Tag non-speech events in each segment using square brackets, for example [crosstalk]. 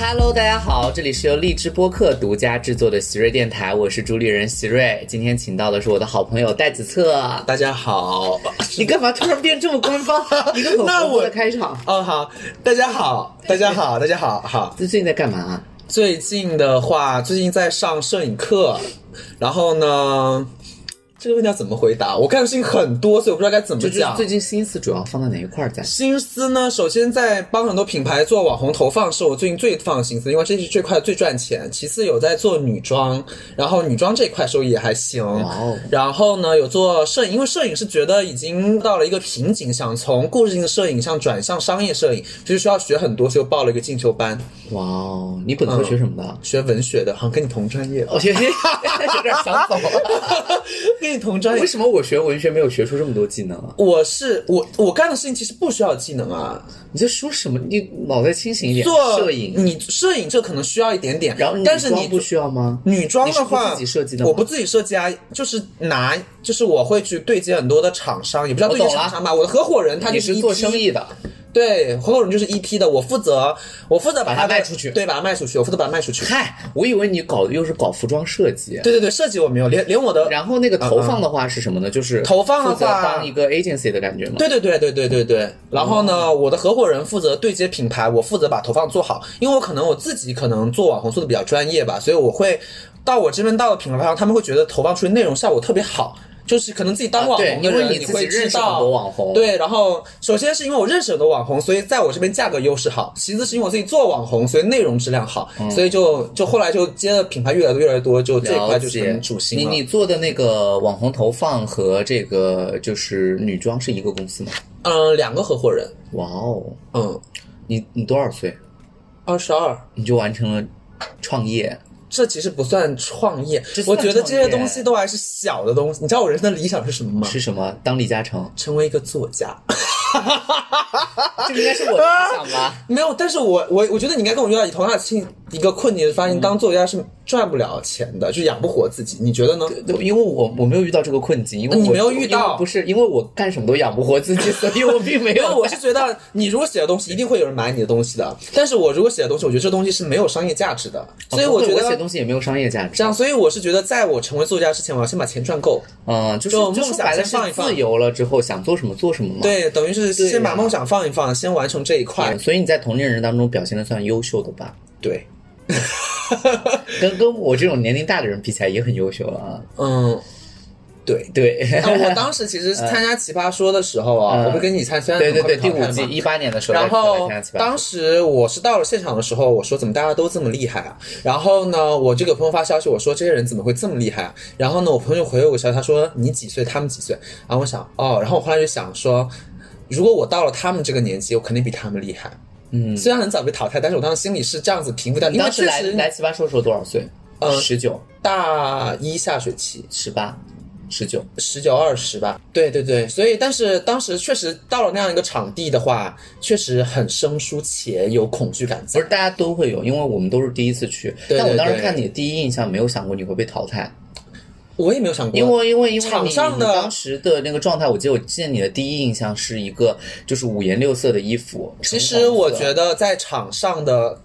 Hello，大家好，这里是由荔枝播客独家制作的席瑞电台，我是主理人席瑞。今天请到的是我的好朋友戴子策。大家好，你干嘛突然变这么官方？一个很那我活泼的开场。哦好，大家好，大家好，大家好，好。最近在干嘛、啊？最近的话，最近在上摄影课，然后呢，这个问题要怎么回答？我看的事情很多，所以我不知道该怎么就是讲。最近心思主要放在哪一块儿在？心思呢，首先在帮很多品牌做网红投放是我最近最放的心思，因为这是最快最赚钱。其次有在做女装，然后女装这一块收益也还行。哇哦然后呢有做摄影，因为摄影是觉得已经到了一个瓶颈，想从故事性的摄影向转向商业摄影，就是需要学很多，所以我报了一个进修班，哇哦，你本科学什么的？学文学的，好像跟你同专业吧，我觉得有点想走了。[laughs] 跟你同专业为。什么我学文学没有学出这么多技能啊？我是我我干的事情其实不需要技能啊，你在说什么？你脑袋清醒一点。做摄影，你摄影这可能需要一点点，然后但是你不需要吗？女装的话，你是不自己设计的我不自己设计啊，就是拿，就是我会去对接很多的厂商，也不知道对接我懂了厂商吧。我的合伙人他就是是做生，意的，对，合伙人就是一批的，我负责，我负责把它卖出去对，把它卖出去，我负责把它卖出去。嗨，我以为你搞的又是搞服装设计。对对对，设计我没有，连连我的，然后那个投放的话是什么呢？就是投放的话当一个 agency 的感觉吗？对对对对对对对。然后呢，我的合伙人负责对接品牌，我负责把投放做好，因为我可能我自己可能做网红做的比较专业吧，所以我会到我这边到了品牌方，他们会觉得投放出去内容效果特别好。就是可能自己当网红的人，你会知认识很道多网红对，然后首先是因为我认识很多网红，所以在我这边价格优势好；其次是因为我自己做网红，所以内容质量好，所以就就后来就接的品牌越来越越来越多，就这一块就是主心。你你做的那个网红投放和这个就是女装是一个公司吗？嗯，两个合伙人，哇哦，嗯，你你多少岁二十二。你就完成了创业？这其实不算创业我觉得这些东西都还是小的东西。你知道我人生的理想是什么吗？是什么？当李嘉诚？成为一个作家。[laughs] 这个应该是我的理想吧？[laughs] 没有，但是我我我觉得你应该跟我遇到同样的情一个困境，发现当作家是赚不了钱的，就养不活自己。你觉得呢？对因为我我没有遇到这个困境，因为我你没有遇到不是因为我干什么都养不活自己，[laughs] 所以我并没因为有。我是觉得，你如果写的东西，一定会有人买你的东西的。但是我如果写的东西，我觉得这东西是没有商业价值的，所以我觉得东西也没有商业价值。这样，所以我是觉得，在我成为作家之前，我要先把钱赚够。嗯，就是梦想先放一放自由了之后想做什么做什么嘛。对，等于是先把梦想放一放，先完成这一块，。所以你在同龄人当中表现的算优秀的吧？对，[laughs] 跟跟我这种年龄大的人比起来也很优秀了啊。嗯，对。对，[laughs] 那我当时其实参加奇葩说的时候啊，嗯我不跟你参，虽然对对对，第五季一八年的时候，然后当时我是到了现场的时候，我说怎么大家都这么厉害啊？然后呢，我就给朋友发消息，我说这些人怎么会这么厉害啊？然后呢，我朋友回我个消息，他说你几岁，他们几岁？然后我想哦，然后我后来就想说，如果我到了他们这个年纪，我肯定比他们厉害。嗯，虽然很早被淘汰，但是我当时心里是这样子平复掉，因为当时来来奇葩说的时候多少岁？呃十九、大一下学期，十八、十九。十九二十吧，对对对，所以但是当时确实到了那样一个场地的话，确实很生疏且有恐惧感不是。大家都会有，因为我们都是第一次去。对但我当时看你的第一印象，没有想过你会被淘汰，我也没有想过，因为因为因为场你上的当时的那个状态，我记得我见你的第一印象是一个就是五颜六色的衣服。其实我觉得，在场上的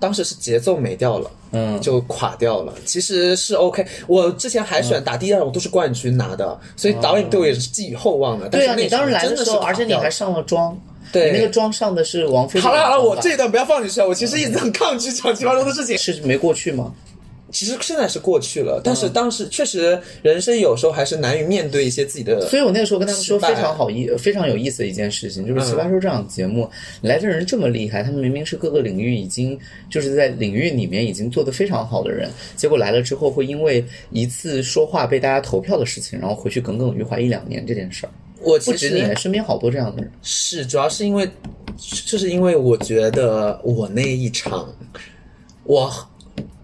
当时是节奏没掉了，嗯，就垮掉了。其实是 OK，我之前海选打第二，我都是冠军拿的，所以导演对我也是寄予厚望的。对啊，你当时来的时候，而且你还上了妆，对你那个妆上的是王菲好了好了，我这一段不要放进去了。我其实一直很抗拒讲奇葩说的事情。是没过去吗？其实现在是过去了，但嗯是当时确实人生有时候还是难于面对一些自己的。所以我那个时候跟他们说非常好意、非常有意思的一件事情，就是《奇嗯葩说》这档节目、来的人这么厉害，他们明明是各个领域已经就是在领域里面已经做得非常好的人，结果来了之后会因为一次说话被大家投票的事情，然后回去耿耿于怀一两年这件事儿。我其不止你，实身边好多这样的人。是主要是因为，就是因为我觉得我那一场，我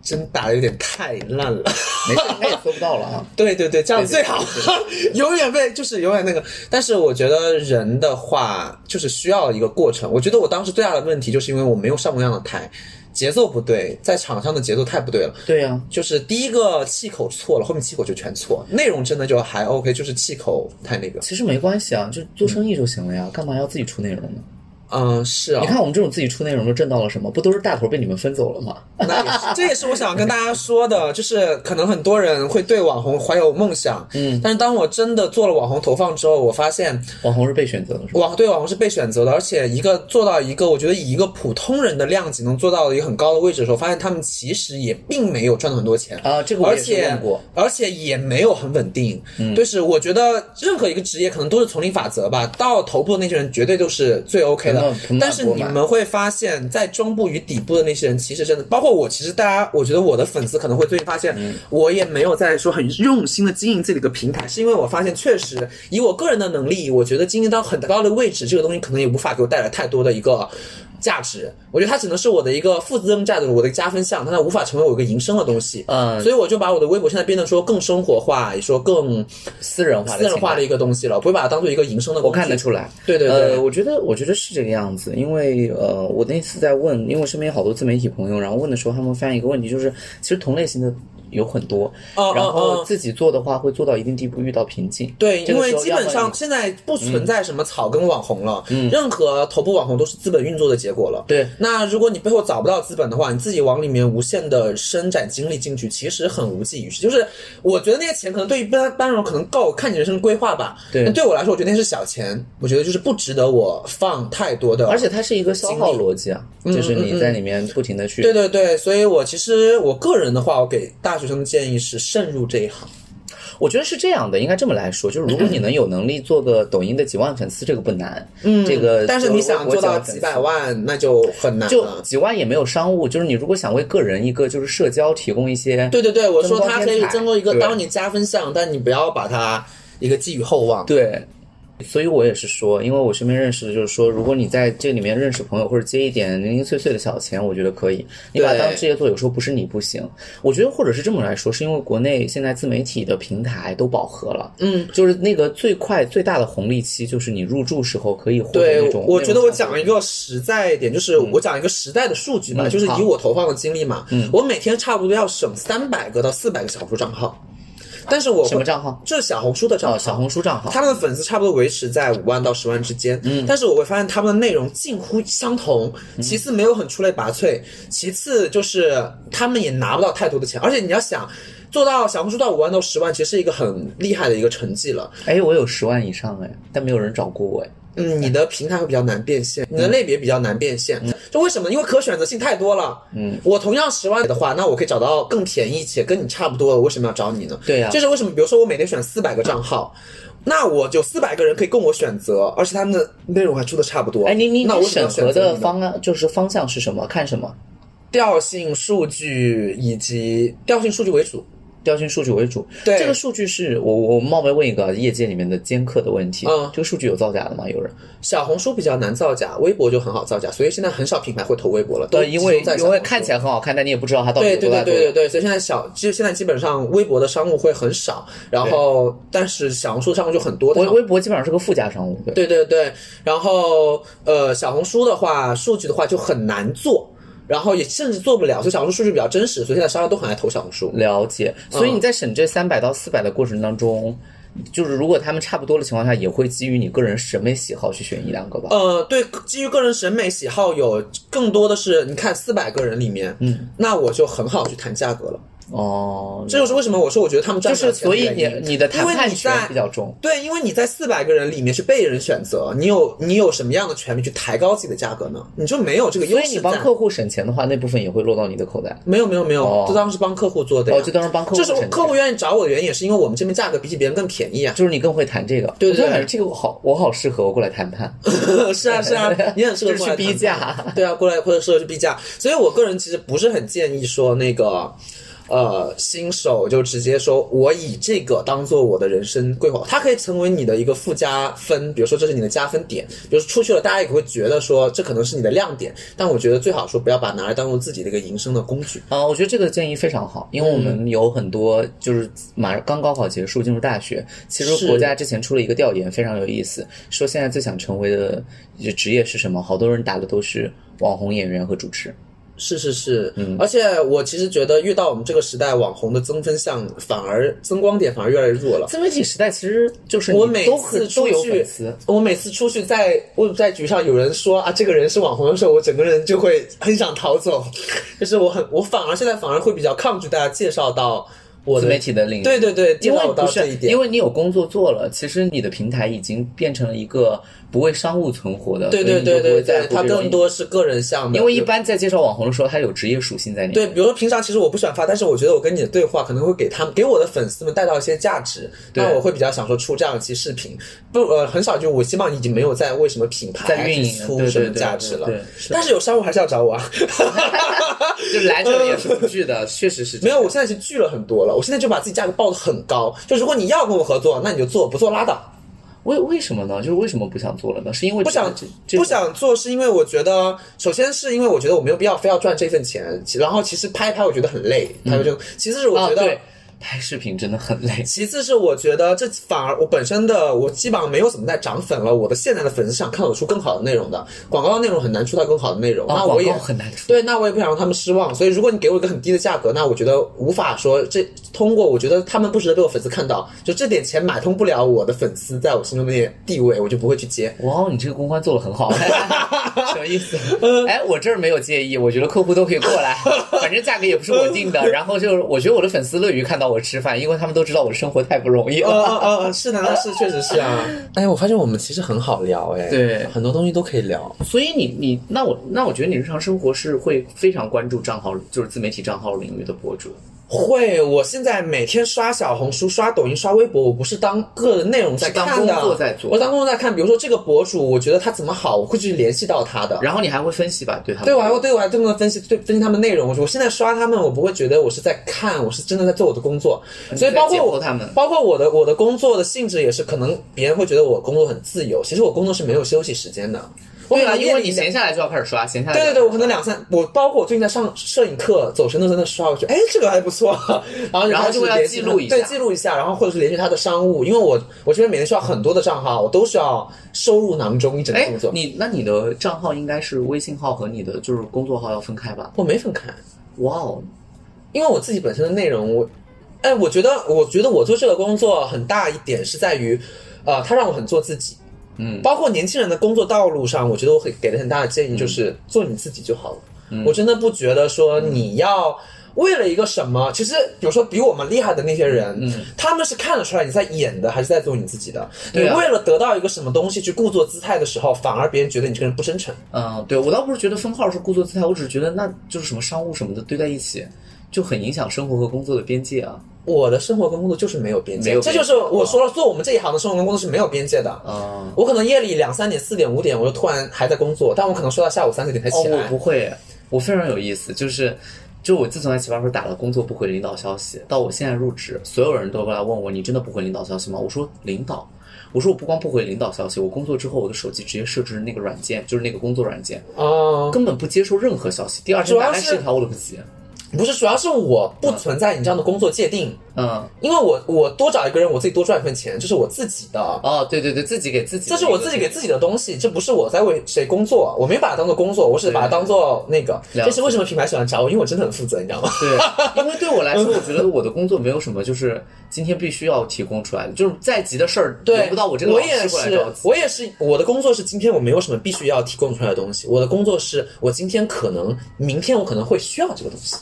真打的有点太烂了。没事，他也搜不到了啊。[laughs] 对对对，这样最好，[laughs] 永远被就是永远那个。但是我觉得人的话就是需要一个过程。我觉得我当时最大的问题就是因为我没有上过那样的台，节奏不对，在场上的节奏太不对了。对呀、就是第一个气口错了，后面气口就全错，内容真的就还 OK，就是气口太那个。其实没关系啊，就做生意就行了呀，干嘛要自己出内容呢？嗯，是啊你，看我们这种自己出内容都挣到了什么？不都是大头被你们分走了吗？[laughs] 那也是，这也是我想跟大家说的，就是可能很多人会对网红怀有梦想，嗯，但是当我真的做了网红投放之后，我发现网红是被选择的，是吧？网对网红是被选择的，而且一个做到一个我觉得以一个普通人的量级能做到一个很高的位置的时候，发现他们其实也并没有赚到很多钱。啊，这个我也是而且问过。而且也没有很稳定，嗯，就是我觉得任何一个职业可能都是丛林法则吧，到头部的那些人绝对都是最 OK 的但是你们会发现在中部与底部的那些人，其实真的，包括我，其实大家，我觉得我的粉丝可能会最近发现，我也没有在说很用心的经营自己的一个平台，是因为我发现确实以我个人的能力，我觉得经营到很高的位置，这个东西可能也无法给我带来太多的一个。价值，我觉得它只能是我的一个负责任价值，我的加分项，但它无法成为我一个营生的东西。嗯所以我就把我的微博现在变得说更生活化，也说更私人化的私人化的一个东西了，不会把它当做一个营生的。我看得出来。对对对，呃，我觉得我觉得是这个样子，因为呃，我那次在问，因为我身边有好多自媒体朋友，然后问的时候，他们发现一个问题，就是其实同类型的有很多，然后哦自己做的话会做到一定地步遇到瓶颈。对，因为基本上现在不存在什么草根网红了，嗯任何头部网红都是资本运作的结果了。对，那如果你背后找不到资本的话，你自己往里面无限的伸展精力进去，其实很无济于事。就是我觉得那些钱可能对于一般般人可能够，看你人生的规划吧。对那对我来说，我觉得那是小钱，我觉得就是不值得我放太多的。而且它是一个消耗逻辑啊，就是嗯你在里面不停的去。对对对，所以我其实我个人的话，我给大学生的建议是慎入这一行。我觉得是这样的，应该这么来说，就是如果你能有能力做个抖音的几万粉丝，这个不难。嗯，这个但是你想做到几百万，那就很难就了。几万也没有商务，就是你如果想为个人一个就是社交提供一些，对对对，我说它可以增够一个对当你加分项，但你不要把它一个寄予厚望。对，所以我也是说，因为我身边认识的就是说，如果你在这里面认识朋友或者接一点零零碎碎的小钱，我觉得可以。你把它当对职业做，有时候不是你不行。我觉得或者是这么来说，是因为国内现在自媒体的平台都饱和了，嗯，就是那个最快最大的红利期，就是你入驻时候可以获得那种。，我觉得我讲一个实在一点，就是我讲一个实在的数据嘛，嗯就是以我投放的经历嘛，我每天差不多要省三百个到四百个小红书账号，但是我会什么账号？就是小红书的账号，哦，小红书账号。他们的粉丝差不多维持在五万到十万之间，嗯，但是我会发现他们的内容近乎相同，其次没有很出类拔萃，其次就是他们也拿不到太多的钱，而且你要想做到小红书到五万到十万，其实是一个很厉害的一个成绩了。哎，我有十万以上哎，但没有人找过我哎。嗯，你的平台会比较难变现，你的类别比较难变现，就为什么？因为可选择性太多了。嗯，我同样十万的话，那我可以找到更便宜且跟你差不多的，我为什么要找你呢？对呀就是为什么？比如说我每天选四百个账号。那我就四百个人可以供我选择，而且他们的内容还出的差不多。哎，你你你那我选择的方案就是方向是什么？看什么？调性数据以及调性数据为主。调性数据为主。对这个数据是我我冒昧问一个业界里面的尖客的问题。嗯这个数据有造假的吗？有人？小红书比较难造假，微博就很好造假，所以现在很少品牌会投微博了。都对，因为因为看起来很好看，但你也不知道它到底对对有多大作用。对对对对，所以现在小，其实现在基本上微博的商务会很少，然后但是小红书的商务就很多。微微博基本上是个附加商务。对。对对对，然后呃，小红书的话，数据的话就很难做，然后也甚至做不了，所以小红书数据比较真实，所以现在商家都很爱投小红书。了解，所以你在审这三百到四百的过程当中，就是如果他们差不多的情况下，也会基于你个人审美喜好去选一两个吧。呃，对，基于个人审美喜好，有更多的是，你看四百个人里面，嗯，那我就很好去谈价格了。哦，这就是为什么我说我觉得他们赚就钱所以你你的谈判权比较重。对，因为你在四百个人里面是被人选择，你有你有什么样的权利去抬高自己的价格呢？你就没有这个优势在。所以你帮客户省钱的话，那部分也会落到你的口袋。没有没有没有，哦这当然是帮客户做的呀。哦，这当是帮客户就是。客户愿意找我的原因，也是因为我们这边价格比起别人更便宜啊。就是你更会谈这个，对对这个我好，我好适合我过来谈判，[laughs] 是啊是啊，你很适合 [laughs] 就是去逼过来谈价。对啊，过来或者适合去逼价。所以我个人其实不是很建议说那个。呃，新手就直接说，我以这个当做我的人生规划，它可以成为你的一个附加分，比如说这是你的加分点，比如说出去了，大家也会觉得说这可能是你的亮点，但我觉得最好说不要把拿来当做自己的一个营生的工具。啊、我觉得这个建议非常好，因为我嗯们有很多就是马上刚高考结束进入大学，其实国家之前出了一个调研，非常有意思，说现在最想成为的职业是什么？好多人答的都是网红、演员和主持。是是是，嗯，而且我其实觉得，越到我们这个时代，网红的增分项反而增光点反而越来越弱了。自媒体时代其实就是我每次出去，，我每次出去在我在局上有人说啊这个人是网红的时候，我整个人就会很想逃走，就是我很我反而现在反而会比较抗拒大家介绍到我自媒体的领域。对对对，因为因为你有工作做了，其实你的平台已经变成了一个不为商务存活的，对对对对对，会在乎这种它更多是个人项目，因为一般在介绍网红的时候，它有职业属性在里面。对，比如说平常其实我不喜欢发，但是我觉得我跟你的对话可能会给他们给我的粉丝们带到一些价值，对。那我会比较想说出这样一期视频，不呃很少就我希望你已经没有在为什么品牌在运营出什么价值了对对，但是有商务还是要找我啊 [laughs] [laughs] 就来这也是不拒的，[laughs] 确实是没有，我现在是拒了很多了，我现在就把自己价格报的很高，就如果你要跟我合作，那你就做，不做拉倒。为为什么呢？就是为什么不想做了呢？是因为不想不想做，是因为我觉得，首先是因为我觉得我没有必要非要赚这份钱，然后其实拍一拍我觉得很累，拍拍就、嗯，其次是我觉得。拍视频真的很累。其次是我觉得这反而我本身的我基本上没有怎么在涨粉了，我的现在的粉丝想看我出更好的内容的，广告内容很难出到更好的内容，啊那我也很难出对，那我也不想让他们失望，所以如果你给我一个很低的价格，那我觉得无法说这通过，我觉得他们不值得被我粉丝看到，就这点钱买通不了我的粉丝在我心中的地位，我就不会去接。哇，哦你这个公关做的很好，什么意思？嗯 [laughs] 哎，我这儿没有介意，我觉得客户都可以过来，反正价格也不是我定的。[laughs] 然后就是，我觉得我的粉丝乐于看到我吃饭，因为他们都知道我的生活太不容易了。哦哦哦，是的，那是确实是啊。[laughs] 哎，我发现我们其实很好聊，哎，对很多东西都可以聊。所以你你那我那我觉得你日常生活是会非常关注账号，就是自媒体账号领域的博主。会，我现在每天刷小红书、刷抖音、刷微博，我不是当个人内容在看的，工作在做我当工作在看。比如说这个博主，我觉得他怎么好，我会去联系到他的。然后你还会分析吧？对他们对，我还会对我还这么分析，对分析他们内容。我说我现在刷他们，我不会觉得我是在看，我是真的在做我的工作。所以包括我他们包括我的我的工作的性质也是，可能别人会觉得我工作很自由，其实我工作是没有休息时间的。对啊，因为你闲下来就要开始刷，闲下来对对对，我可能两三，我包括我最近在上摄影课，走神的时候在刷，我觉得哎这个还不错，然后然后就会记录一下对，记录一下，然后或者是联系他的商务，因为我我这边每天需要很多的账号，我都需要收入囊中一整个工作，，你那你的账号应该是微信号和你的就是工作号要分开吧？我没分开，哇哦，因为我自己本身的内容，我哎，我觉得我觉得我做这个工作很大一点是在于，呃，它让我很做自己。嗯，包括年轻人的工作道路上，我觉得我会给的很大的建议就是做你自己就好了。嗯。我真的不觉得说你要为了一个什么，其实有时候比我们厉害的那些人，嗯。他们是看得出来你在演的还是在做你自己的。啊。你为了得到一个什么东西去故作姿态的时候，反而别人觉得你这个人不真诚。嗯，对我倒不是觉得封号是故作姿态，我只是觉得那就是什么商务什么的堆在一起，就很影响生活和工作的边界啊。我的生活跟工作就是没有边界，边界这就是我说了，做我们这一行的生活跟工作是没有边界的。啊、我可能夜里两三点、四点、五点，我就突然还在工作，但我可能睡到下午三四点才哦，起来。我不会，我非常有意思，就是。就我自从在奇葩说打了工作不回领导消息，到我现在入职，所有人都过来问我：“你真的不回领导消息吗？”我说：“领导，我说我不光不回领导消息，我工作之后我的手机直接设置那个软件，就是那个工作软件，哦、根本不接受任何消息。第二天打开十条我都不接。不是，主要是我不存在你这样的工作界定，嗯，因为我我多找一个人，我自己多赚一份钱，这是我自己的。哦，对对对，自己给自己的这，是我自己给自己的东西，这不是我在为谁工作，我没把它当做工作，我只是把它当做那个。这是为什么品牌喜欢找我，因为我真的很负责，你知道吗？对，因为对我来说，我觉得我的工作没有什么就是今天必须要提供出来的，就是再急的事儿对，轮不到我这个老我也师过来是我也是，我的工作是今天我没有什么必须要提供出来的东西，我的工作是我今天可能，明天我可能会需要这个东西，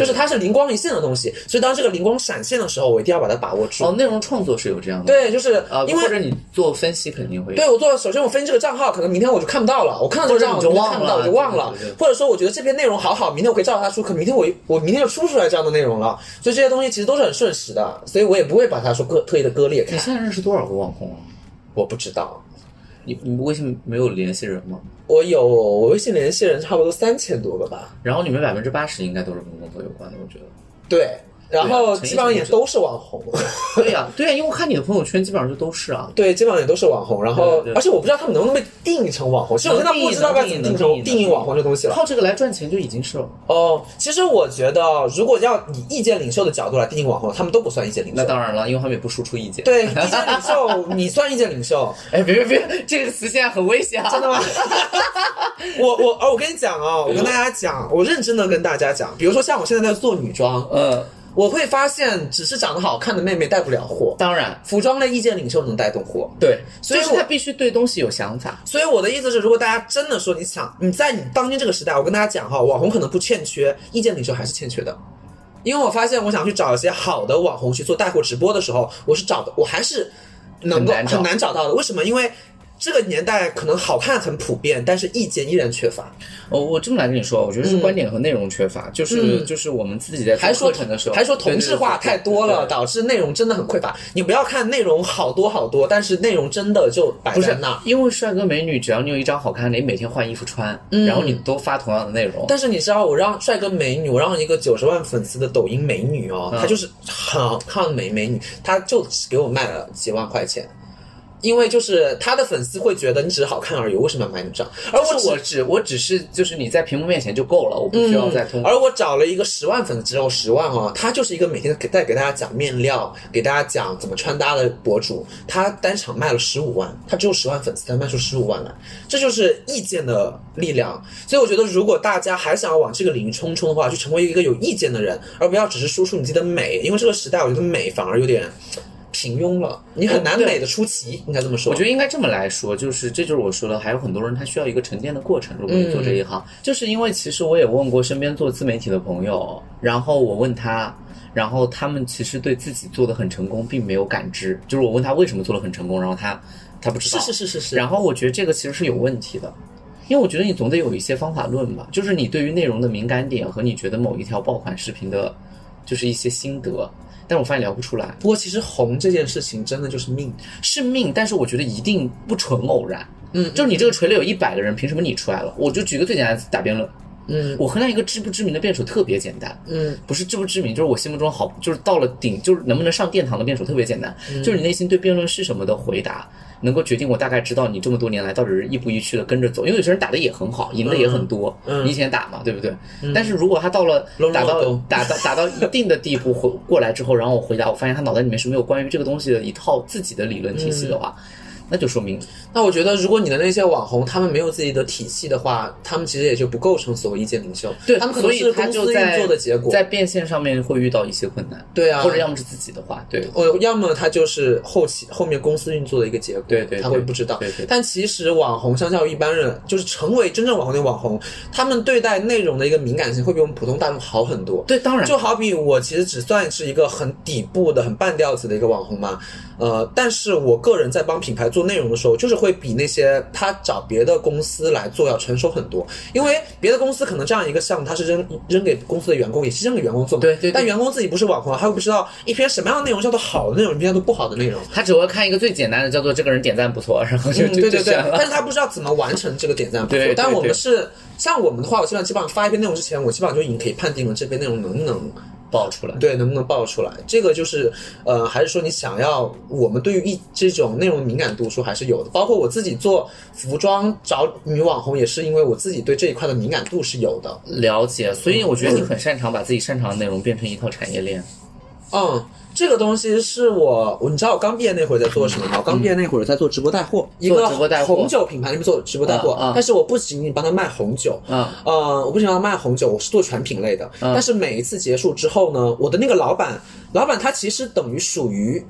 就是它是灵光一现的东西，所以当这个灵光闪现的时候，我一定要把它把握住。哦，内容创作是有这样的，对，就是啊，因为或者你做分析肯定会。对我做，首先我分析这个账号，可能明天我就看不到了。我看到这个账号，我就忘了我就忘了。或者说，我觉得这篇内容好好，明天我可以照着它出，可明天我我明天就出不出来这样的内容了。所以这些东西其实都是很瞬时的，所以我也不会把它说割特意的割裂开你。现在认识多少个网红啊？我不知道，你你微信没有联系人吗？我有我微信联系人差不多三千多个吧。然后里面百分之八十应该都是跟工作有关的，我觉得。对，然后基本上也都是网红。[laughs] 对呀、对呀、因为我看你的朋友圈基本上就都是啊。对，基本上也都是网红，然后而且我不知道他们能不能被定义成网红，其实我现在不知道该怎么定成定义网红这东西了。靠这个来赚钱就已经是了。哦，其实我觉得，如果要以意见领袖的角度来定义网红，他们都不算意见领袖。那当然了，因为他们也不输出意见。，对，意见领袖，你算意见领袖，[laughs] 哎，别别别，这个词现在很危险啊！真的吗？[laughs] 我我哦，我跟你讲哦，我跟大家讲，我认真的跟大家讲，比如说像我现在在做女装，呃，我会发现，只是长得好看的妹妹带不了货，当然，服装类意见领袖能带动货。对，所以我就是他必须对东西有想法。所以我的意思是，如果大家真的说你想你在你当今这个时代，我跟大家讲哈，网红可能不欠缺，意见领袖还是欠缺的。因为我发现，我想去找一些好的网红去做带货直播的时候，我是找的，我还是能够很难找到的。为什么？因为这个年代可能好看很普遍，但是意见依然缺乏。哦，我这么来跟你说，我觉得是观点和内容缺乏，就是嗯就是我们自己在做还说的时候，还说同质化太多了，导致内容真的很匮乏。你不要看内容好多好多，但是内容真的就摆在那。因为帅哥美女，只要你有一张好看的，你每天换衣服穿，然后你都发同样的内容，但是你知道，我让帅哥美女，我让一个九十万粉丝的抖音美女哦，嗯她就是很好看的美美女，她就只给我卖了几万块钱。因为就是他的粉丝会觉得你只是好看而已，为什么要买你这样？而我只而我只我只是就是你在屏幕面前就够了，我不需要再通过。嗯而我找了一个十万粉，只有十万哦，他就是一个每天给在给大家讲面料，给大家讲怎么穿搭的博主，他单场卖了十五万，他只有十万粉丝，他卖出十五万来，这就是意见的力量。所以我觉得，如果大家还想要往这个领域冲冲的话，就成为一个有意见的人，而不要只是输出你自己的美，因为这个时代，我觉得美反而有点平庸了，你很难美的出奇，应该这么说。我觉得应该这么来说，就是这就是我说的，还有很多人他需要一个沉淀的过程。如果你做这一行，就是因为其实我也问过身边做自媒体的朋友，然后我问他，然后他们其实对自己做的很成功并没有感知，就是我问他为什么做的很成功，然后他他不知道。是是是是是，然后我觉得这个其实是有问题的，因为我觉得你总得有一些方法论吧，就是你对于内容的敏感点和你觉得某一条爆款视频的，就是一些心得。但我发现聊不出来，不过其实红这件事情真的就是命。是命，但是我觉得一定不纯偶然。嗯就是你这个垂泪有一百个人，凭什么你出来了？我就举个最简单的打辩论，嗯我衡量一个知不知名的辩手特别简单，嗯不是知不知名，就是我心目中好，就是到了顶，就是能不能上殿堂的辩手特别简单，嗯就是你内心对辩论是什么的回答，能够决定我大概知道你这么多年来到底是一步一趋的跟着走，因为有些人打的也很好，赢的也很多，嗯你以前打嘛，对不对？但是如果他到了打到笼打到打到一定的地步回过来之后，然后我回答，我发现他脑袋里面是没有关于这个东西的一套自己的理论体系的话，那就说明那我觉得，如果你的那些网红他们没有自己的体系的话，他们其实也就不构成所谓意见领袖。对，他们可以能是公司运作的结果。在变现上面会遇到一些困难，对啊或者要么是自己的话，对。哦要么他就是后期后面公司运作的一个结果，对对对他会不知道。对对但其实网红相较于一般人，就是成为真正网红的网红，他们对待内容的一个敏感性会比我们普通大众好很多。对，当然，就好比我其实只算是一个很底部的、很半吊子的一个网红嘛，呃，但是我个人在帮品牌做内容的时候，就是会比那些他找别的公司来做要成熟很多，因为别的公司可能这样一个项目，他是扔扔给公司的员工，也是扔给员工做嘛，对对对但员工自己不是网红，他又不知道一篇什么样的内容叫做好的内容，一篇叫做不好的内容。他只会看一个最简单的，叫做这个人点赞不错，然后就嗯，对对对，但是他不知道怎么完成这个点赞不错对对。但我们是像我们的话，我基本上基本上发一篇内容之前，我基本上就已经可以判定了这篇内容能不能爆出来。对，能不能爆出来？这个就是，呃，还是说你想要我们对于一这种内容敏感度说还是有的。包括我自己做服装找女网红，也是因为我自己对这一块的敏感度是有的。了解，所以我觉得你很擅长把自己擅长的内容变成一套产业链。嗯，这个东西是我，我你知道我刚毕业那会儿在做什么吗？我刚毕业那会儿在做直播带货，一个红酒品牌里面做直播带货，但是我不仅仅帮他卖红酒，嗯呃，我不仅要卖红酒，我是做全品类的。但是每一次结束之后呢，我的那个老板，老板他其实等于属于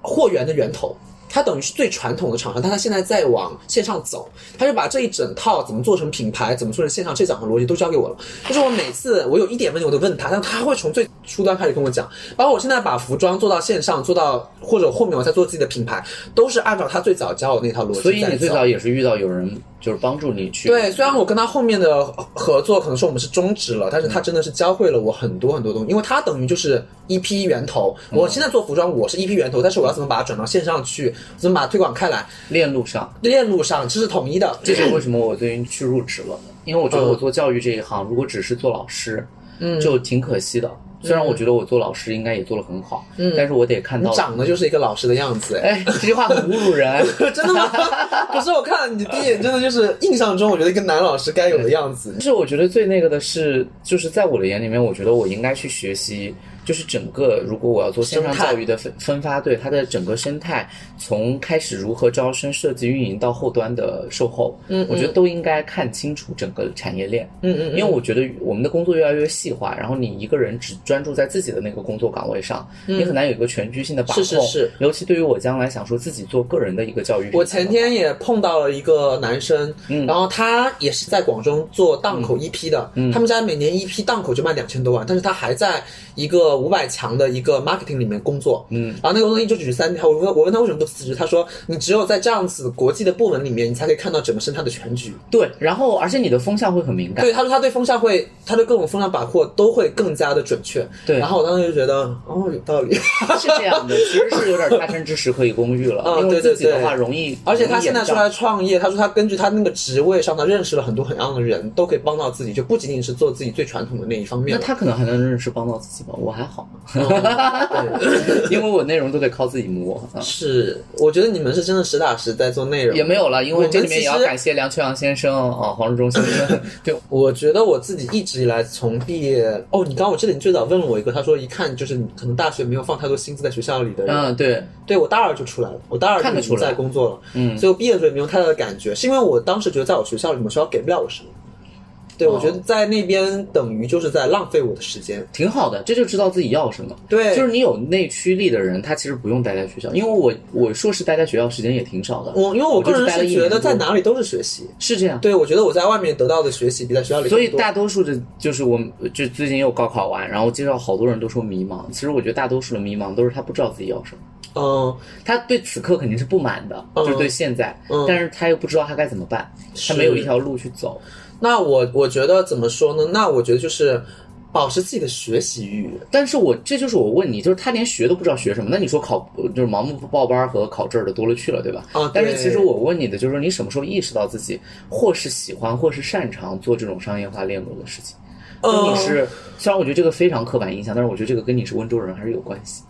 货源的源头。他等于是最传统的厂商，但他现在在往线上走，他就把这一整套怎么做成品牌，怎么做成线上这整个逻辑都交给我了。就是我每次我有一点问题我都问他，但他会从最初端开始跟我讲。包括我现在把服装做到线上，做到或者后面我再做自己的品牌，都是按照他最早教我那套逻辑。所以你最早也是遇到有人就是帮助你去对，虽然我跟他后面的合作可能说我们是终止了，但是他真的是教会了我很多很多东西，因为他等于就是一批源头。我现在做服装，我是一批源头，但是我要怎么把它转到线上去，怎么把它推广开来，链路上。链路上这是统一的。这是为什么我最近去入职了，因为我觉得我做教育这一行，如果只是做老师，嗯，就挺可惜的。虽然我觉得我做老师应该也做得很好，嗯但是我得看你到，长得就是一个老师的样子，哎。哎，这句话很侮辱人。[laughs] 真的吗？[laughs] 可是我看你第一眼真的就是印象中，我觉得一个男老师该有的样子。就是我觉得最那个的是，就是在我的眼里面，我觉得我应该去学习，就是整个如果我要做线上教育的分分发，对它的整个生态，从开始如何招生、设计、运营到后端的售后，嗯我觉得都应该看清楚整个产业链。嗯嗯因为我觉得我们的工作越来越细化，然后你一个人只专注在自己的那个工作岗位上，你很难有一个全局性的把控。嗯是是是。尤其对于我将来想说自己做个人的一个教育我前天也碰到了一个男生，然后他也是在广州做档口一批的，他们家每年一批档口就卖两千多万，但是他还在一个五百强的一个 marketing 里面工作，嗯，然后那个东西就只是三天，我问我问他为什么不辞职，他说你只有在这样子国际的部门里面，你才可以看到整个生态的全局。对，然后而且你的风向会很敏感。对，他说他对风向会，他对各种风向把握都会更加的准确。对然后我当时就觉得，哦，有道理。是这样的，[laughs] 其实是有点他山之石可以攻玉了，嗯对对自己的对话容易，而且他现在出来创业，他说他根据他那个职位上，他认识了很多很样的人，都可以帮到自己，就不仅仅是做自己最传统的那一方面。那他可能还能认识帮到自己吧，我还好，[laughs] 对因为我内容都得靠自己摸。啊是，我觉得你们是真的实打实在做内容。也没有了，因为这里面也要感谢梁秋阳先生啊，黄志忠先生。[laughs] 对，我觉得我自己一直以来从毕业，哦，你刚刚我记得你最早问了我一个，他说一看就是你可能大学没有放太多心思在学校里的人。嗯，对，对我大二就出来了，我大二就已经看得出来在工作了，嗯，所以我毕业的时候也没有太大的感觉，是因为我当时觉得在我学校里，面学校给不了我什么。对，我觉得在那边等于就是在浪费我的时间。挺好的，这就知道自己要什么。对就是你有内驱力的人，他其实不用待在学校，因为我我硕士待在学校时间也挺少的。我因为我个人就是觉得年在哪里都是学习，是这样。对我觉得我在外面得到的学习比在学校里所以大多数的，就是我们就最近又高考完，然后介绍好多人都说迷茫。其实我觉得大多数的迷茫都是他不知道自己要什么，嗯，他对此刻肯定是不满的，嗯就是对现在，嗯但是他又不知道他该怎么办，他没有一条路去走。那我我觉得怎么说呢？那我觉得就是保持自己的学习欲。但是我这就是我问你，就是他连学都不知道学什么，那你说考就是盲目报班和考证的多了去了，对吧？啊但是其实我问你的就是说，你什么时候意识到自己或是喜欢或是擅长做这种商业化链路的事情？就嗯你是，虽然我觉得这个非常刻板印象，但是我觉得这个跟你是温州人还是有关系。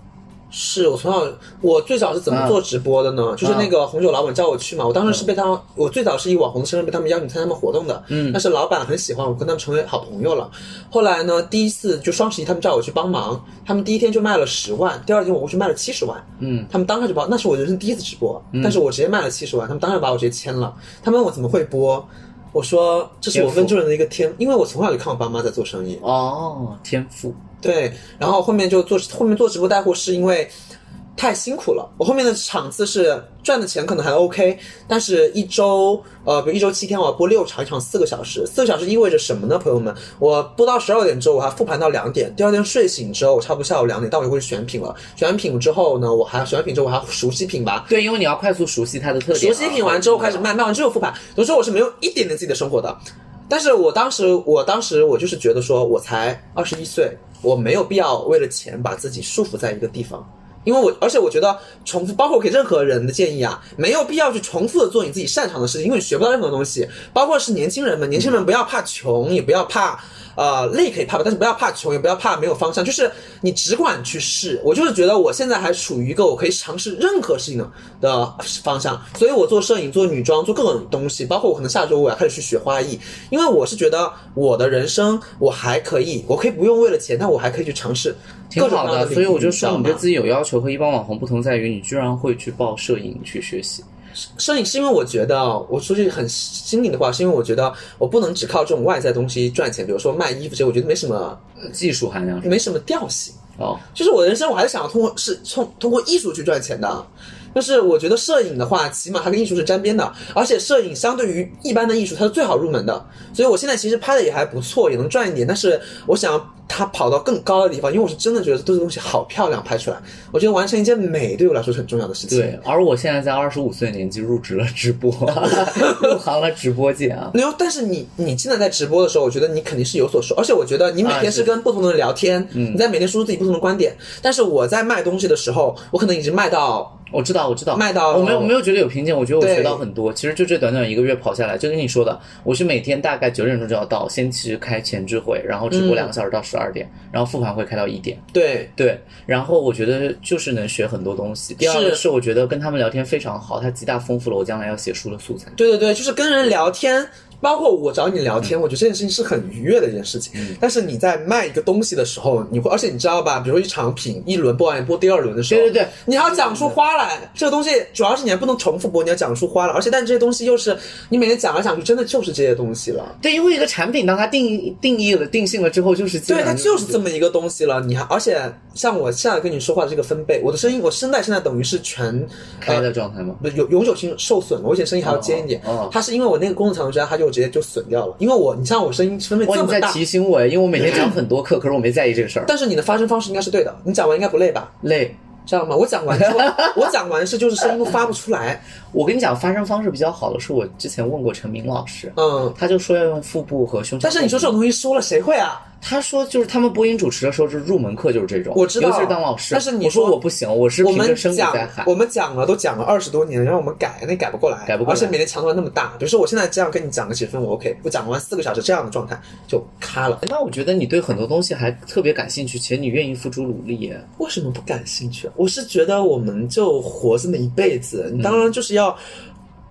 是我从小，我最早是怎么做直播的呢？就是那个红酒老板叫我去嘛，我当时是被他，我最早是以网红的身份被他们邀请参加他们活动的，嗯，但是老板很喜欢我，跟他们成为好朋友了。后来呢，第一次就双十一，他们叫我去帮忙，他们第一天就卖了十万，第二天我过去卖了七十万，嗯，他们当时就把，那是我人生第一次直播，但是我直接卖了七十万，他们当时把我直接签了，他们问我怎么会播。我说这是我温州人的一个天，因为我从小就看我爸妈在做生意，哦，天赋，对，然后后面就做后面做直播带货是因为太辛苦了。我后面的场次是赚的钱可能还 OK，但是一周呃，比如一周七天，我要播六场，一场四个小时。四个小时意味着什么呢，朋友们？我播到十二点之后，我还复盘到两点。第二天睡醒之后，我差不多下午两点，但我就会选品了。选完品之后呢，我还选完品之后，我还熟悉品吧。对，因为你要快速熟悉它的特点啊。熟悉品完之后开始卖，卖完之后复盘。有时候我是没有一点点自己的生活的，但是我当时，我当时我就是觉得说，我才二十一岁，我没有必要为了钱把自己束缚在一个地方。因为我，而且我觉得重复，包括给任何人的建议啊，没有必要去重复的做你自己擅长的事情，因为你学不到任何东西。包括是年轻人们，年轻人不要怕穷，也不要怕。呃，累可以怕吧，但是不要怕穷，也不要怕没有方向，就是你只管去试。我就是觉得我现在还处于一个我可以尝试任何事情的的方向，所以我做摄影、做女装、做各种东西，包括我可能下周我要开始去学花艺，因为我是觉得我的人生我还可以，我可以不用为了钱，但我还可以去尝试挺好的，各种各样的。所以我就说，你对自己有要求和一般网红不同在于，你居然会去报摄影去学习。摄影是因为我觉得，我说句很心里的话，是因为我觉得我不能只靠这种外在东西赚钱，比如说卖衣服这些，我觉得没什么技术含量没什么调性。哦，就是我的人生，我还是想要通过是通通过艺术去赚钱的。就是我觉得摄影的话，起码它跟艺术是沾边的，而且摄影相对于一般的艺术，它是最好入门的。所以我现在其实拍的也还不错，也能赚一点。但是我想要它跑到更高的地方，因为我是真的觉得这个东西好漂亮，拍出来，我觉得完成一件美对我来说是很重要的事情。对，而我现在在二十五岁年纪入职了直播，[laughs] 入行了直播界啊。没有，但是你你现在在直播的时候，我觉得你肯定是有所收，而且我觉得你每天是跟不同的人聊天，你在每天输出自己不同的观点。但是我在卖东西的时候，我可能已经卖到我知道，我知道，卖到我没有我没有觉得有瓶颈，我觉得我学到很多。其实就这短短一个月跑下来，就跟你说的，我是每天大概九点钟就要到，先去开前置会，然后直播两个小时到十二点，然后复盘会开到一点。对，对，然后我觉得就是能学很多东西。第二个是是我觉得跟他们聊天非常好，它极大丰富了我将来要写书的素材。对对对，就是跟人聊天，包括我找你聊天，我觉得这件事情是很愉悦的一件事情。但是你在卖一个东西的时候，你会，而且你知道吧，比如说一场品一轮播完，播第二轮的时候，对对对，你还要讲出花来。这个东西主要是你还不能重复播，你要讲出花来，而且但这些东西又是你每天讲来讲去，真的就是这些东西了。对，因为一个产品当它定义定义了、定性了之后，就是对，它就是这么一个东西了。你还而且像我现在跟你说话的这个分贝，我的声音，我声带现在等于是全开的状态吗。不永永久性受损了，我以前声音还要尖一点。哦哦它是因为我那个工作长时间，它就直接就损掉了。因为我，你像我声音分贝这么大，提醒我，因为我每天讲很多课，可是我没在意这个事儿，但是你的发声方式应该是对的，你讲完应该不累吧？累。知道吗？我讲完之后，[laughs] 我讲完是就是声音都发不出来。[laughs] 我跟你讲，发声方式比较好的是我之前问过陈明老师，嗯，他就说要用腹部和胸腔。但是你说这种东西说了谁会啊？他说就是他们播音主持的时候，就是入门课就是这种，我知道尤其是当老师。但是你我说说我不行，我是我们讲在喊。我们讲了都讲了二十多年，让我们改那改不过来，改不过来而且每天强度还那么大。比如说我现在这样跟你讲个几分我 OK，我讲完四个小时这样的状态就卡了。那我觉得你对很多东西还特别感兴趣，且你愿意付出努力耶。为什么不感兴趣啊？我是觉得我们就活这么一辈子，你当然就是要。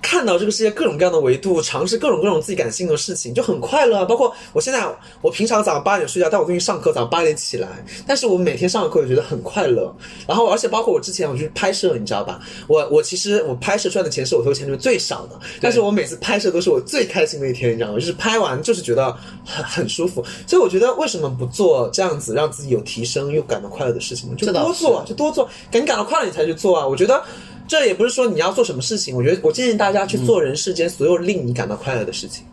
看到这个世界各种各样的维度，尝试各种各种自己感兴趣的事情，就很快乐啊。包括我现在，我平常早上八点睡觉，但我最近上课早上八点起来，但是我每天上课我觉得很快乐。然后，而且包括我之前我去拍摄，你知道吧？我我其实我拍摄赚的钱是我投钱里面最少的，但是我每次拍摄都是我最开心的一天，你知道吗？就是拍完就是觉得很很舒服。所以我觉得为什么不做这样子让自己有提升又感到快乐的事情呢？就多做，就多做，感你感到快乐你才去做啊。我觉得。这也不是说你要做什么事情，我觉得我建议大家去做人世间所有令你感到快乐的事情，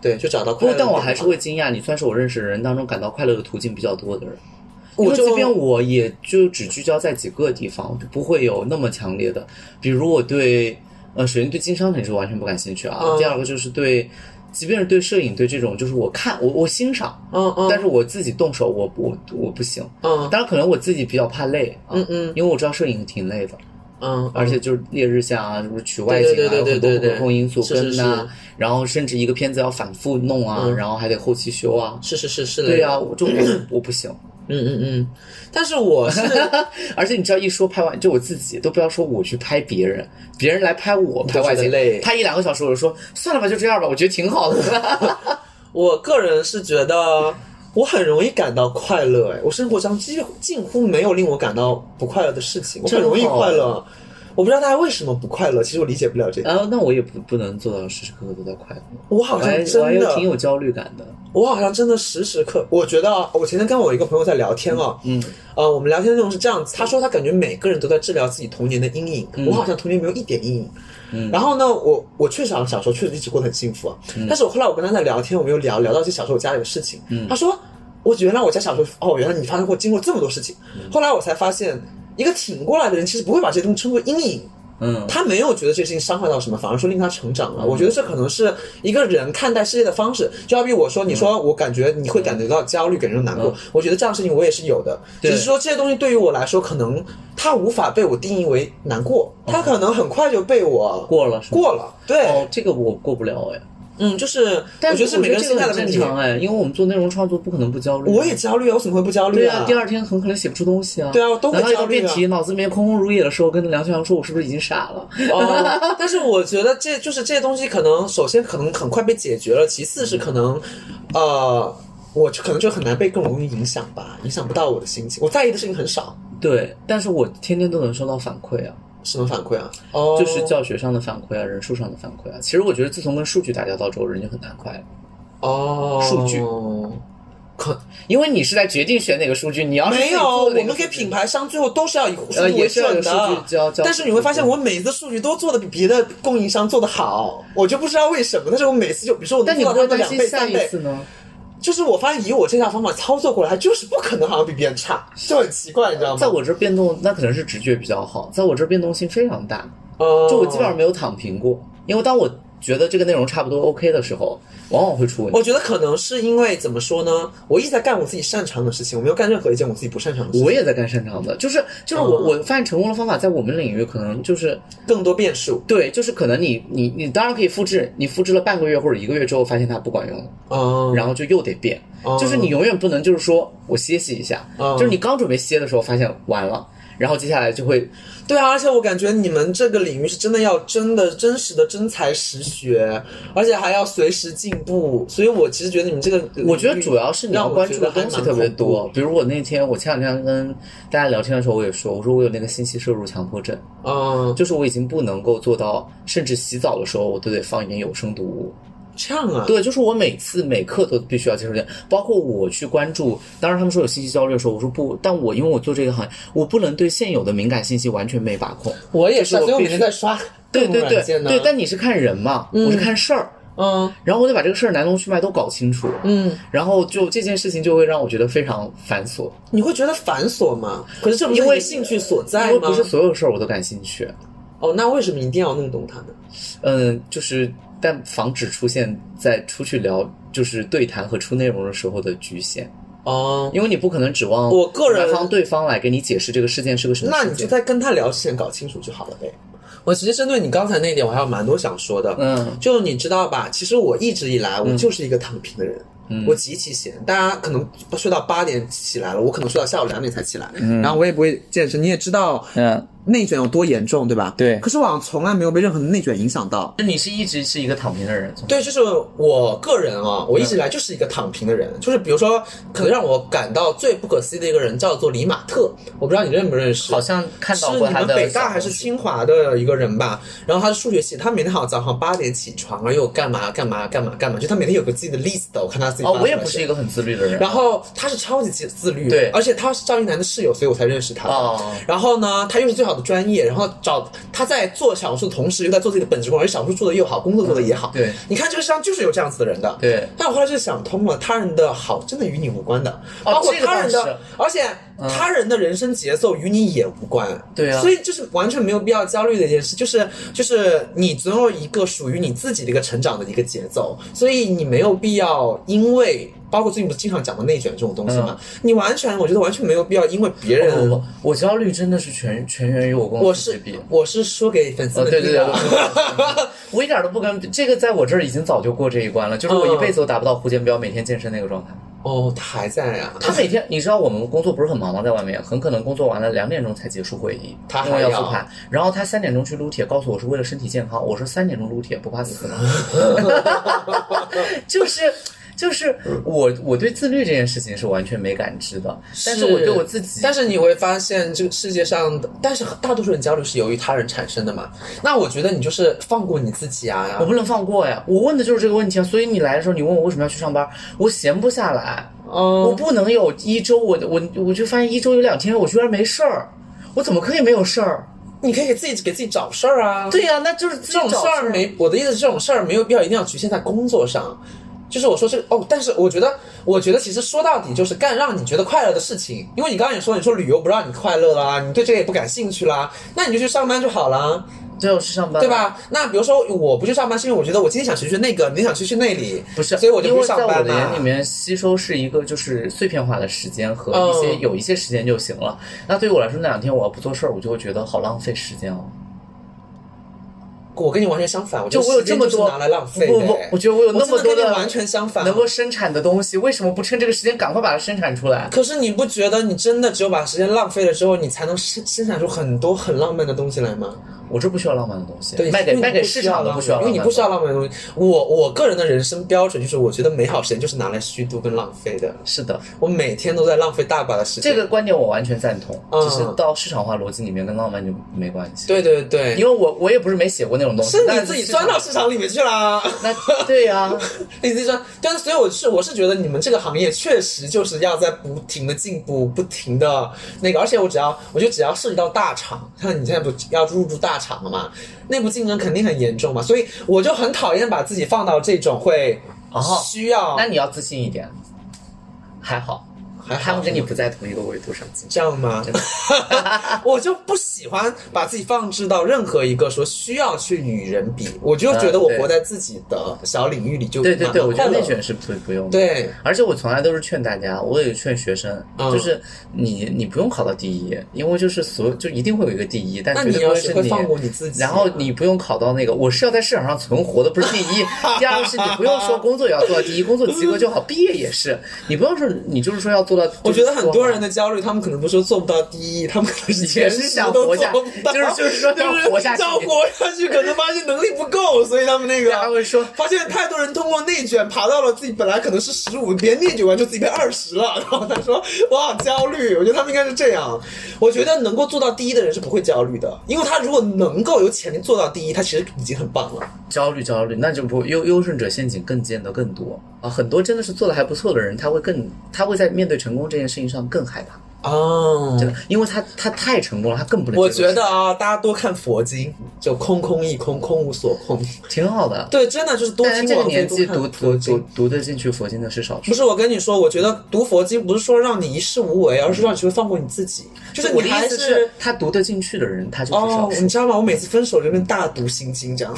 对，就找到快乐。但我还是会惊讶，你算是我认识的人当中感到快乐的途径比较多的人。因我就为即便我也就只聚焦在几个地方，就不会有那么强烈的。比如我对，呃，首先对经商肯定是完全不感兴趣啊。嗯第二个就是对，即便是对摄影，对这种就是我看我我欣赏，嗯嗯，但是我自己动手我我我不行。嗯当然可能我自己比较怕累啊，嗯嗯因为我知道摄影挺累的。嗯，而且就是烈日下啊，什么取外景啊，对对对对有很多对对不可控因素是是跟呐、是然后甚至一个片子要反复弄啊，嗯然后还得后期修啊。是是是是的，对呀、我就我我不行。嗯嗯嗯，但是我是 [laughs] 而且你知道，一说拍完，就我自己都不要说我去拍别人，别人来拍我拍外景拍一两个小时，我就说算了吧，就这样吧，我觉得挺好的。[laughs] 我个人是觉得我很容易感到快乐，哎，我生活中几乎近乎没有令我感到不快乐的事情，我很容易快乐。我不知道大家为什么不快乐，其实我理解不了这个。啊那我也不不能做到时时刻刻都在快乐，我好像真的挺，有焦虑感的。我好像真的时时刻，我觉得啊，我前天跟我一个朋友在聊天啊，嗯，呃，我们聊天的内容是这样子，他说他感觉每个人都在治疗自己童年的阴影，嗯我好像童年没有一点阴影。嗯，然后呢，我我确实好像小时候确实一直过得很幸福啊，嗯但是我后来我跟他在聊天，我们又聊聊到一些小时候我家里的事情，嗯，他说我原来我家小时候哦，原来你发生过经过这么多事情，嗯后来我才发现，一个挺过来的人其实不会把这些东西称作阴影，嗯，他没有觉得这事情伤害到什么，反而说令他成长了。我觉得这可能是一个人看待世界的方式。就好比我说，你说我感觉你会感觉到焦虑，感觉到难过，我觉得这样的事情我也是有的。只是说这些东西对于我来说，可能它无法被我定义为难过，它可能很快就被我过了？过了。对，哦，这个我过不了哎。嗯，就是但我觉得是每个人心态的问题哎，因为我们做内容创作不可能不焦虑。我也焦虑啊，我怎么会不焦虑对啊，第二天很可能写不出东西啊。对啊都会焦虑啊题脑子里面空空如也的时候，跟梁秋阳说：“我是不是已经傻了哦，但是我觉得这就是这些东西，可能首先可能很快被解决了，其次是可能，呃，我可能就很难被更容易影响吧，影响不到我的心情。我在意的事情很少，？”对，但是我天天都能收到反馈啊，什么反馈啊？哦，就是教学上的反馈啊，人数上的反馈啊。其实我觉得，自从跟数据打交道之后，人就很难快了，哦，数据可因为你是在决定选哪个数据，你要是没有，我们给品牌商最后都是要以数据要有准数据但是你会发现，我每次数据都做的比别的供应商做的好，我就不知道为什么。但是我每次就，比如说我能但你们两担心下倍三倍，一次呢？就是我发现以我这套方法操作过来，就是不可能好像比别人差，就很奇怪，你知道吗？在我这儿变动，那可能是直觉比较好，在我这儿变动性非常大，呃，就我基本上没有躺平过，因为当我觉得这个内容差不多 OK 的时候，往往会出问题。我觉得可能是因为怎么说呢？我一直在干我自己擅长的事情，我没有干任何一件我自己不擅长的事情。我也在干擅长的，就是就是我、嗯我发现成功的方法在我们领域可能就是更多变数。对，就是可能你你你当然可以复制，你复制了半个月或者一个月之后，发现它不管用了，嗯，然后就又得变，就是你永远不能就是说我歇息一下，嗯就是你刚准备歇的时候发现完了，然后接下来就会对啊，而且我感觉你们这个领域是真的要真的真实的真才实学，而且还要随时进步。所以我其实觉得你们这个，我觉得主要是你要关注的东西特别多，比如我那天我前两天跟大家聊天的时候，我也说，我说我有那个信息摄入强迫症，嗯，就是我已经不能够做到，甚至洗澡的时候我都得放一点有声读物。这样啊，对，就是我每次每刻都必须要接受这样，包括我去关注。当然，他们说有信息焦虑的时候，我说不，但我因为我做这个行业，我不能对现有的敏感信息完全没把控。我也是，我所以我每天在刷对对对。对，但你是看人嘛，我是看事儿。嗯然后我得把这个事儿来龙去脉都搞清楚，嗯，然后就这件事情就会让我觉得非常繁琐，你会觉得繁琐吗？可是这不是因为兴趣所在吗？因为不是所有事儿我都感兴趣。哦，那为什么一定要弄懂它呢？嗯，就是但防止出现在出去聊就是对谈和出内容的时候的局限，哦，因为你不可能指望我个人方对方来给你解释这个事件是个什么那你就。在跟他聊之前搞清楚就好了呗。我其实针对你刚才那一点，我还有蛮多想说的。嗯，就你知道吧？其实我一直以来我就是一个躺平的人。嗯我极其闲，大家可能睡到八点起来了，我可能睡到下午两点才起来，嗯然后我也不会健身。你也知道嗯，内卷有多严重，对吧？对可是我好像从来没有被任何的内卷影响到。那你是一直是一个躺平的人，对，就是我个人啊，我一直以来就是一个躺平的人。就是比如说，可能让我感到最不可思议的一个人叫做李马特，我不知道你认不认识。好像看到是过他的你们北大还是清华的一个人吧？然后他是数学系，他每天好像早上八点起床，然后又干嘛干嘛干嘛干嘛，就他每天有个自己的 list 的。我看他自己哦，我也不是一个很自律的人。然后他是超级自自律，对而且他是赵一楠的室友，所以我才认识他。哦然后呢，他又是最好的专业，然后找他在做小红书的同时，又在做自己的本职工作，而小红书做的又好，工作做的也好。对你看这个世上就是有这样子的人的。对但我后来就想通了，他人的好真的与你无关的，哦包括他人的，而且他人的人生节奏与你也无关。对啊所以就是完全没有必要焦虑的一件事，就是就是你总有一个属于你自己的一个成长的一个节奏，所以你没有必要因为。包括最近不是经常讲的内卷这种东西嘛？你完全，我觉得完全没有必要，因为别人，我焦虑真的是全全源于我跟我是。我是说给粉丝哦，对对对，我 [laughs] 我一点都不跟这个，在我这儿已经早就过这一关了，就是我一辈子都达不到胡建彪每天健身那个状态。哦，他还在啊，他每天，你知道我们工作不是很忙吗？在外面，很可能工作完了两点钟才结束会议，他还要复盘。然后他三点钟去撸铁，告诉我是为了身体健康。我说三点钟撸铁不怕死吗？[laughs] [laughs] 就是。就是我，我对自律这件事情是完全没感知的，但是我对我自己，但是你会发现，这个世界上的，但是大多数人焦虑是由于他人产生的嘛？那我觉得你就是放过你自己啊！我不能放过呀！我问的就是这个问题啊！所以你来的时候，你问我为什么要去上班，我闲不下来，我嗯，不能有一周，我我我就发现一周有两天我居然没事儿，我怎么可以没有事儿？你可以给自己给自己找事儿啊。对呀、那就是这种事儿没，我的意思是这种事儿没有必要一定要局限在工作上。就是我说这个哦，但是我觉得，我觉得其实说到底就是干让你觉得快乐的事情。因为你刚刚也说，你说旅游不让你快乐啦，你对这个也不感兴趣啦，那你就去上班就好啦，对，我去上班，对？吧？那比如说我不去上班，是因为我觉得我今天想去去那个，明天想去去那里，不是，所以我就不因为在我的眼里面，吸收是一个就是碎片化的时间和嗯一些、有一些时间就行了。那对于我来说，那两天我要不做事儿，我就会觉得好浪费时间哦。我跟你完全相反，我觉就我有这么多就是拿来浪费的。不不不，我觉得我有那么多的完全相反能够生产的东西，为什么不趁这个时间赶快把它生产出来？可是你不觉得你真的只有把时间浪费了之后，你才能生生产出很多很浪漫的东西来吗？我这不需要浪漫的东西，对，卖给卖给市场的不需要，因为你不需要浪漫的东西。我我个人的人生标准就是，我觉得美好时间就是拿来虚度跟浪费的。是的，我每天都在浪费大把的时间。这个观点我完全赞同，嗯只是到市场化逻辑里面跟浪漫就没关系。，对对对，因为我我也不是没写过那种东西，是你自己钻到市场里面去啦。那对呀、[laughs] 你自己钻，但是所以我是我是觉得你们这个行业确实就是要在不停的进步，不停的那个，而且我只要我觉得只要涉及到大厂，像你现在不要入驻大厂了嘛，内部竞争肯定很严重嘛，所以我就很讨厌把自己放到这种会哦需要那你要自信一点，还好。还好他们跟你不在同一个维度上。这样吗？[laughs] 我就不喜欢把自己放置到任何一个说需要去与人比，我就觉得我活在自己的小领域里就对对对，我觉得内卷是不不用的。对，而且我从来都是劝大家，我也劝学生，嗯就是你你不用考到第一，因为就是所就一定会有一个第一，但那绝对不是你。放过你自己啊然后你不用考到那个，我是要在市场上存活的，不是第一。第二个是你不用说工作也要做到第一，工作及格就好，毕业也是，你不用说你就是说要做到。我觉得很多人的的焦虑，他们可能不是说做不到第一，他们可能是全是前十都想活下做不到，就是就是说要就是活下去要活下去，可能发现能力不够，所以他们那个他会说发现太多人通过内卷爬到了自己本来可能是十五，别人内卷完就自己变二十了，然后他说我好焦虑。我觉得他们应该是这样。我觉得能够做到第一的人是不会焦虑的，因为他如果能够有潜力做到第一，他其实已经很棒了。焦虑焦虑，那就不优优胜者陷阱更见得更多啊！很多真的是做的还不错的人，他会更他会在面对成功这件事情上更害怕，哦真的，因为他他太成功了，他更不能。我觉得啊，大家多看佛经，就空空一空，空无所空。挺好的。对，真的就是多听这个年纪读读读经。读得进去佛经的是少数不。是我跟你说，我觉得读佛经不是说让你一事无为，而是让你学会放过你自己。就是我的意思是，他读得进去的人，他就是少哦，数。你知道吗？我每次分手就跟大读心经这样，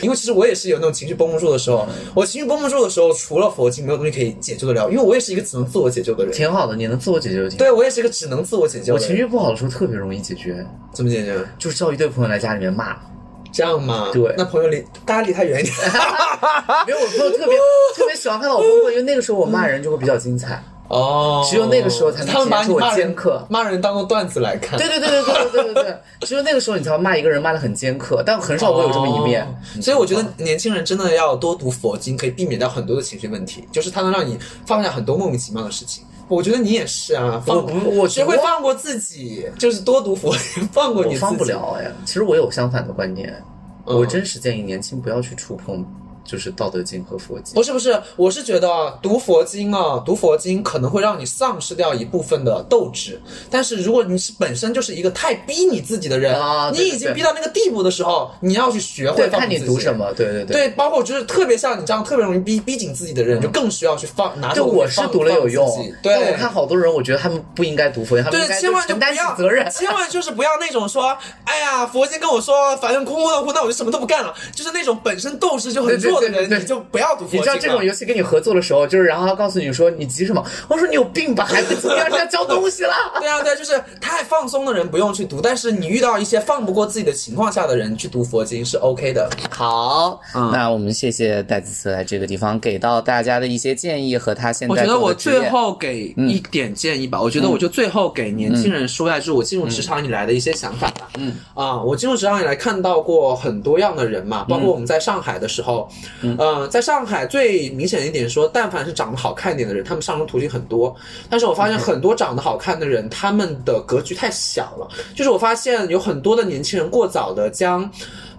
因为其实我也是有那种情绪绷不住的时候。我情绪绷不住的时候，除了佛经，没有东西可以解救得了。因为我也是一个只能自我解救的人。挺好的，你能自我解救就挺。对我也是一个只能自我解救我。情绪不好的时候特别容易解决，怎么解决？就是叫一堆朋友来家里面骂。这样吗？对那朋友离大家离他远一点。[laughs] [laughs] 没有，我朋友特别 [laughs] 特别喜欢看到我崩溃，因为那个时候我骂人就会比较精彩。哦，只有那个时候才能他们把体现出我尖刻骂人当做段子来看。对对对对对对对对对，只有那个时候你才会骂一个人骂的很尖刻，但很少会有这么一面。哦所以我觉得年轻人真的要多读佛经，可以避免掉很多的情绪问题，就是它能让你放下很多莫名其妙的事情。我觉得你也是啊，放我不我学会放过自己，就是多读佛经，放过你自己。我放不了哎。其实我有相反的观念，嗯我真实建议年轻不要去触碰，就是《道德经》和佛经。不是不是，我是觉得啊读佛经啊，读佛经可能会让你丧失掉一部分的斗志。但是如果你是本身就是一个太逼你自己的人，啊对你已经逼到那个地步的时候，你要去学会对，看你读什么，对对对。对，包括就是特别像你这样特别容易逼逼紧自己的人，就更需要去放拿着就我是读了有用对，但我看好多人，我觉得他们不应该读佛经，他们应对，该千万就承担起不要责任。千万就是不要那种说，哎呀，佛经跟我说，反正空空的空，那我就什么都不干了。就是那种本身斗志就很弱的人，对就不要读佛经你知道这种游戏跟你合作的时候，就是然后他告诉你说你急什么？我说你有病吧，还不急，要是要交东西了。[laughs] 对啊，对，就是太放松的人不用去读，但是你遇到一些放不过自己的情况下的人去读佛经是 OK 的。好，嗯。那我们谢谢戴子慈来这个地方给到大家的一些建议和他现在我觉得我最后给一点建议吧，我觉得我就最后给年轻人说一下，就是我进入职场以来的一些想法吧。嗯。啊，我进入职场以来看到过很多样的人嘛，包括我们在上海的时候，呃，在上海最明显的一点说，但凡是长得好看一点的人，他们上升途径很多。但是我发现很多长得好看的人，他们的格局太小了。就是我发现有很多的年轻人过早的将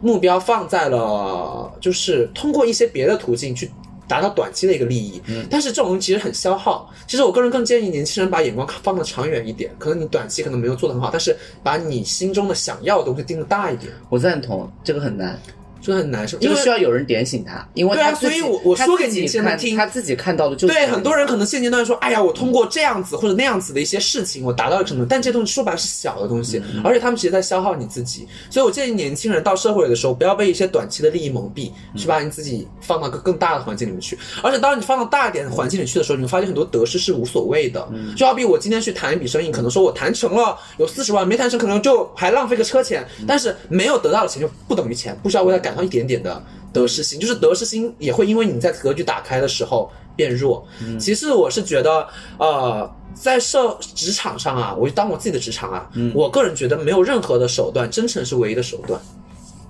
目标放在了，就是通过一些别的途径去达到短期的一个利益。嗯但是这种东西其实很消耗。其实我个人更建议年轻人把眼光放得长远一点。可能你短期可能没有做得很好，但是把你心中的想要的东西定得大一点，我赞同，这个很难，真的很难受。这因为需要有人点醒他，因为对啊所以我我说给年轻人听他自己看到的就对很多人可能现阶段说，哎呀，我通过这样子或者那样子的一些事情，我达到了什么？但这些东西说白了是小的东西，而且他们其实在消耗你自己。所以我建议年轻人到社会里的时候，不要被一些短期的利益蒙蔽，去把你自己放到个更大的环境里面去。而且当你放到大一点的环境里去的时候，你会发现很多得失是无所谓的。就好比我今天去谈一笔生意，可能说我谈成了有四十万，没谈成可能就还浪费个车钱，但是没有得到的钱就不等于钱，不需要为他感到一点点的得失心，就是得失心也会因为你在格局打开的时候变弱。其次，我是觉得，呃，在社职场上啊，我就当我自己的职场啊，我个人觉得没有任何的手段，真诚是唯一的手段。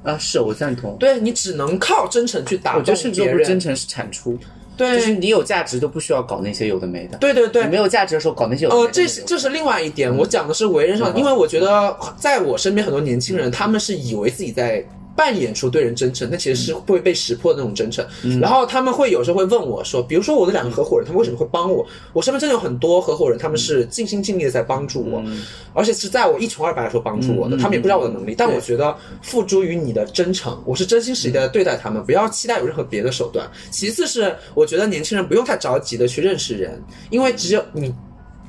啊，是我赞同。对你只能靠真诚去打动我觉得甚至都不是真。诚是产出，对，就是你有价值都不需要搞那些有的没的。对对对你，没有价值的时候搞那些有的没的。呃，这是这是另外一点，我讲的是为人上，因为我觉得在我身边很多年轻人，他们是以为自己在。扮演出对人真诚，但其实是会被识破的那种真诚。然后他们会有时候会问我说，比如说我的两个合伙人，他们为什么会帮我？我身边真的有很多合伙人，他们是尽心尽力的在帮助我，而且是在我一穷二白的时候帮助我的。他们也不知道我的能力，但我觉得付诸于你的真诚，我是真心实意的对待他们，不要期待有任何别的手段。其次是我觉得年轻人不用太着急的去认识人，因为只有你。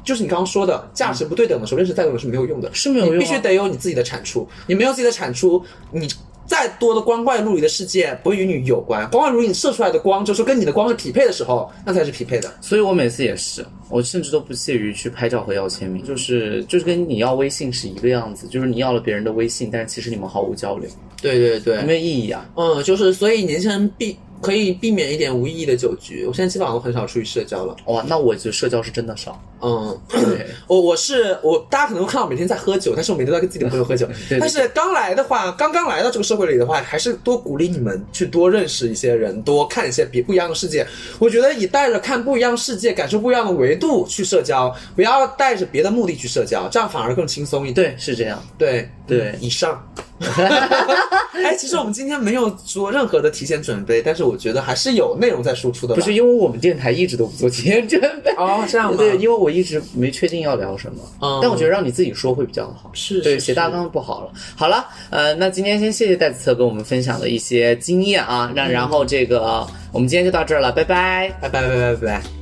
就是你刚刚说的价值不对等的时候，认识再多人是没有用的，是没有用啊你必须得有你自己的产出，你没有自己的产出，你。再多的光怪陆离的世界不会与你有关，光怪陆离你射出来的光，就是跟你的光是匹配的时候，那才是匹配的。所以我每次也是，我甚至都不屑于去拍照和要签名，就是就是跟你要微信是一个样子，就是你要了别人的微信，但是其实你们毫无交流，对对对有没有意义啊？嗯，就是所以年轻人避可以避免一点无意义的酒局。我现在基本上都很少出去社交了。哇，那我就社交是真的少。嗯，对，我我是我，大家可能会看到每天在喝酒，但是我每天都在跟自己的朋友喝酒。[laughs] 对但是刚来的话，刚刚来到这个社会里的话，还是多鼓励你们去多认识一些人，多看一些别不一样的世界。我觉得以带着看不一样世界、感受不一样的维度去社交，不要带着别的目的去社交，这样反而更轻松一点。对，是这样。对对以上。[laughs] 哎，其实我们今天没有做任何的提前准备，但是我觉得还是有内容在输出的。不是因为我们电台一直都不做提前准备。哦，这样吗？对，因为我一直没确定要聊什么，嗯但我觉得让你自己说会比较好。是对写大纲不好了。好了，呃，那今天先谢谢戴子策跟我们分享的一些经验啊，那然后这个我们今天就到这儿了，拜拜。拜拜拜拜拜拜。